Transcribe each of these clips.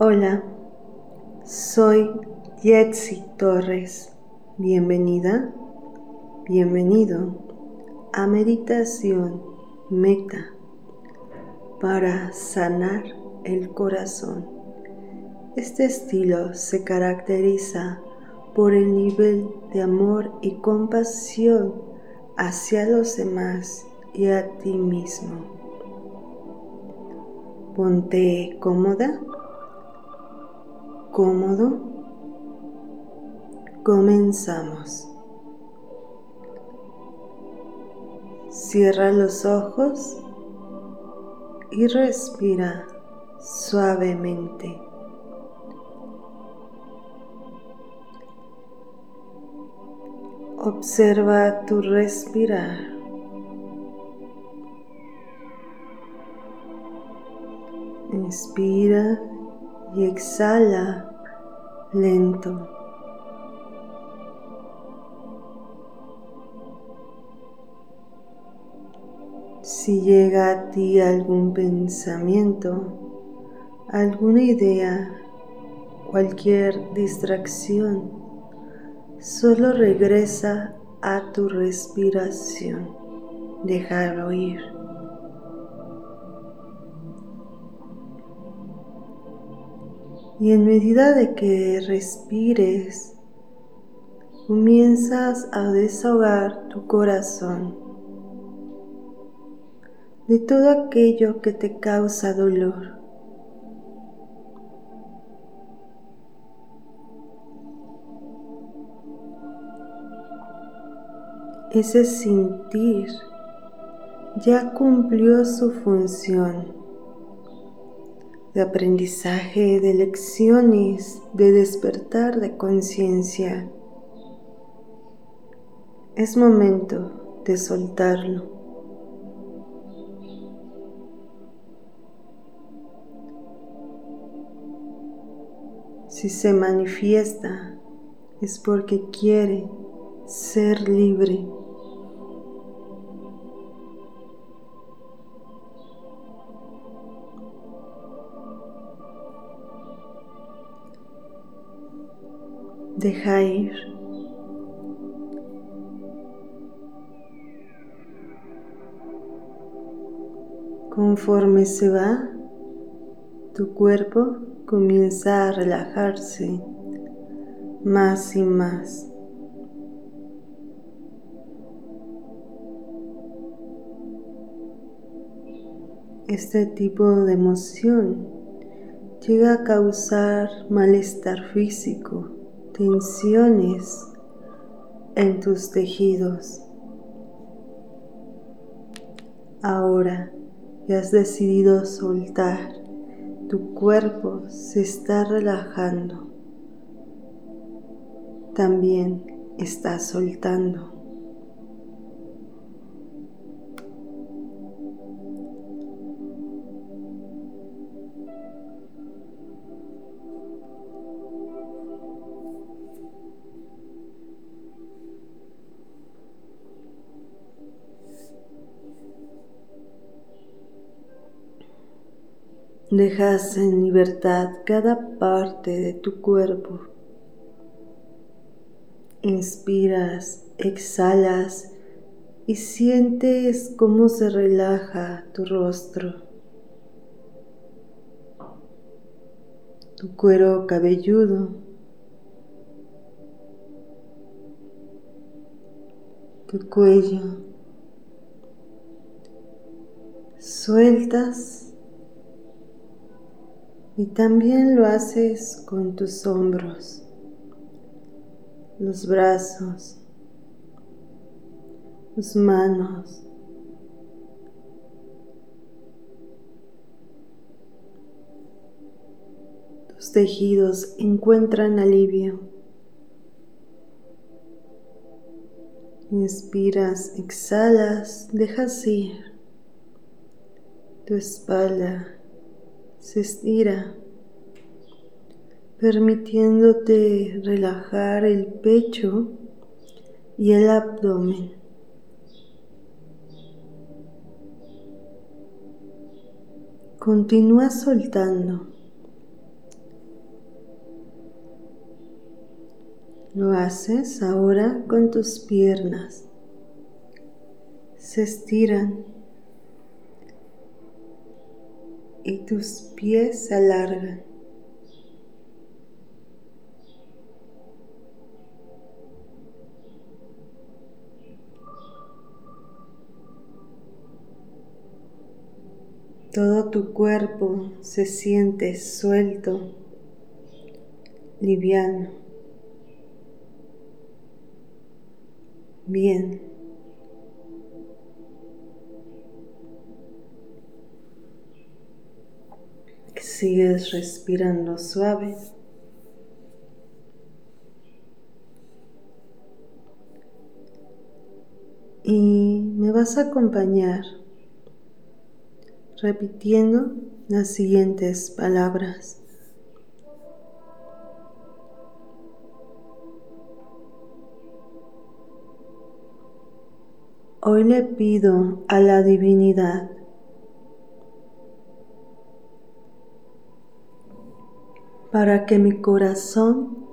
Hola, soy Yetsi Torres. Bienvenida, bienvenido a Meditación Meta para sanar el corazón. Este estilo se caracteriza por el nivel de amor y compasión hacia los demás y a ti mismo. Ponte cómoda cómodo, comenzamos. Cierra los ojos y respira suavemente. Observa tu respirar. Inspira y exhala lento. Si llega a ti algún pensamiento, alguna idea, cualquier distracción, solo regresa a tu respiración. Déjalo ir. Y en medida de que respires, comienzas a desahogar tu corazón de todo aquello que te causa dolor. Ese sentir ya cumplió su función de aprendizaje, de lecciones, de despertar de conciencia. Es momento de soltarlo. Si se manifiesta es porque quiere ser libre. Deja ir. Conforme se va, tu cuerpo comienza a relajarse más y más. Este tipo de emoción llega a causar malestar físico tensiones en tus tejidos. Ahora que has decidido soltar, tu cuerpo se está relajando. También estás soltando. Dejas en libertad cada parte de tu cuerpo. Inspiras, exhalas y sientes cómo se relaja tu rostro. Tu cuero cabelludo. Tu cuello. Sueltas y también lo haces con tus hombros, los brazos, tus manos. Tus tejidos encuentran alivio. Inspiras, exhalas, dejas ir tu espalda se estira, permitiéndote relajar el pecho y el abdomen. Continúa soltando. Lo haces ahora con tus piernas. Se estiran y tus pies se alargan. Todo tu cuerpo se siente suelto, liviano. Bien. Sigues respirando suave. Y me vas a acompañar repitiendo las siguientes palabras. Hoy le pido a la divinidad para que mi corazón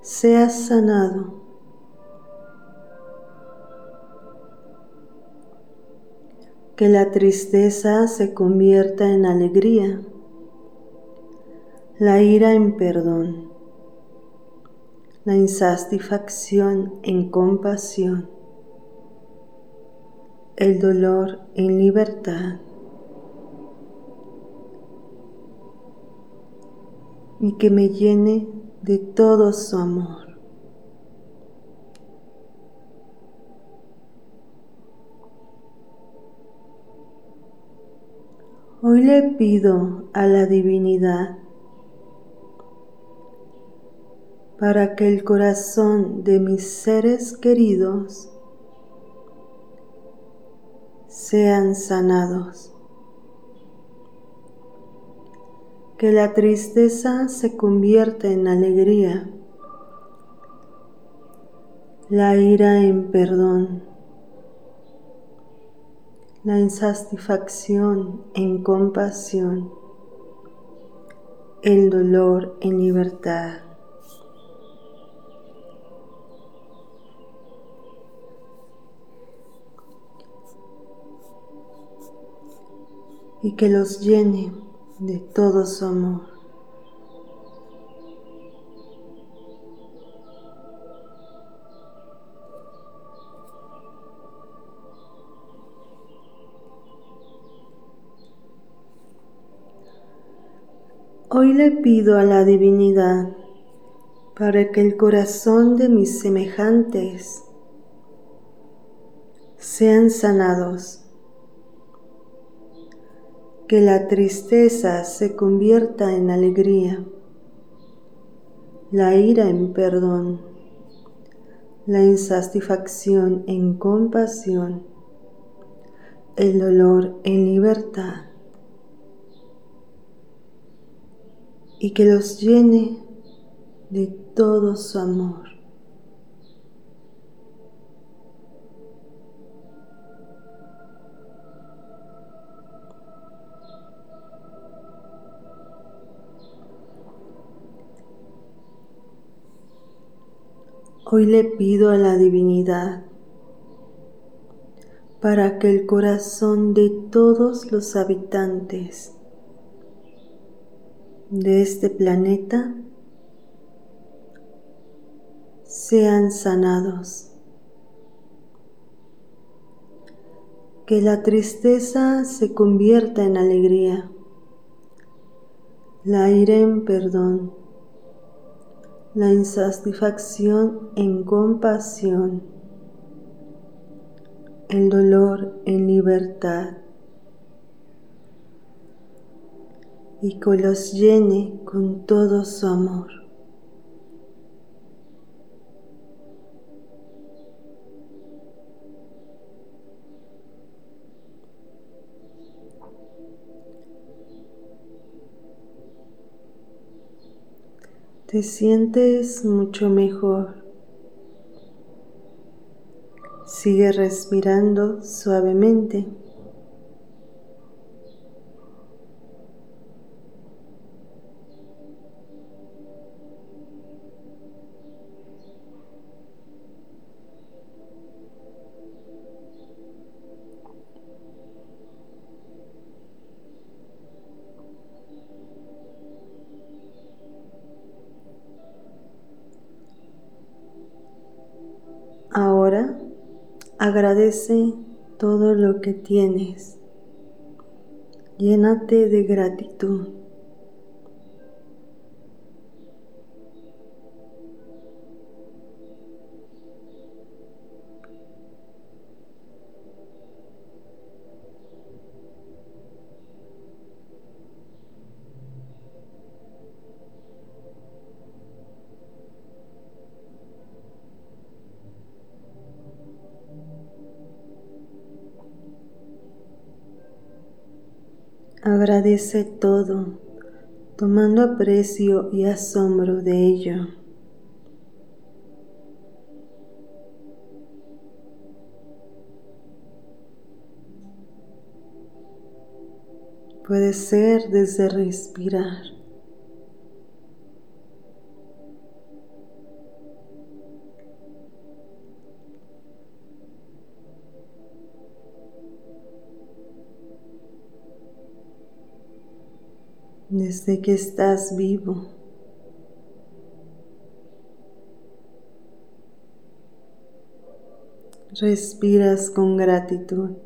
sea sanado que la tristeza se convierta en alegría, la ira en perdón, la insatisfacción en compasión, el dolor en libertad. Y que me llene de todo su amor. Hoy le pido a la divinidad para que el corazón de mis seres queridos sean sanados. Que la tristeza se convierta en alegría, la ira en perdón. La insatisfacción en compasión, el dolor en libertad. Y que los llene de todo su amor. Hoy le pido a la divinidad para que el corazón de mis semejantes sean sanados, que la tristeza se convierta en alegría, la ira en perdón, la insatisfacción en compasión, el dolor en libertad. y que los llene de todo su amor. Hoy le pido a la divinidad para que el corazón de todos los habitantes de este planeta sean sanados. Que la tristeza se convierta en alegría, la ira en perdón, la insatisfacción en compasión, el dolor en libertad. y que los llene con todo su amor. Te sientes mucho mejor. Sigue respirando suavemente. Ahora agradece todo lo que tienes. Llénate de gratitud. Agradece todo, tomando aprecio y asombro de ello. Puede ser desde respirar. Desde que estás vivo. Respiras con gratitud.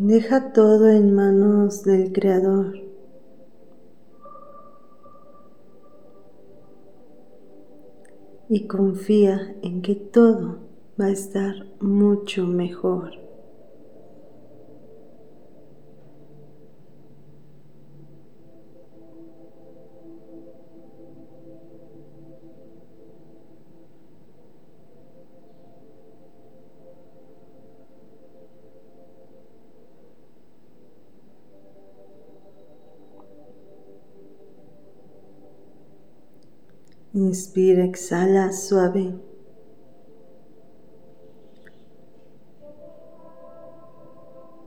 Deja todo en manos del Creador. Y confía en que todo va a estar mucho mejor. Inspira, exhala suave.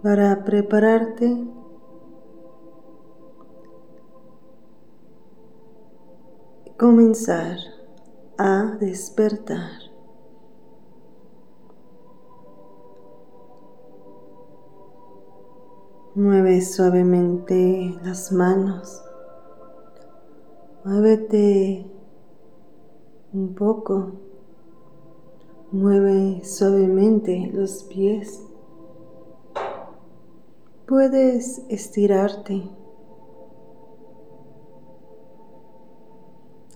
Para prepararte comenzar a despertar. Mueve suavemente las manos. Muévete un poco. Mueve suavemente los pies. Puedes estirarte.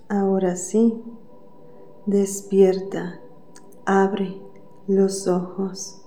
Ahora sí, despierta, abre los ojos.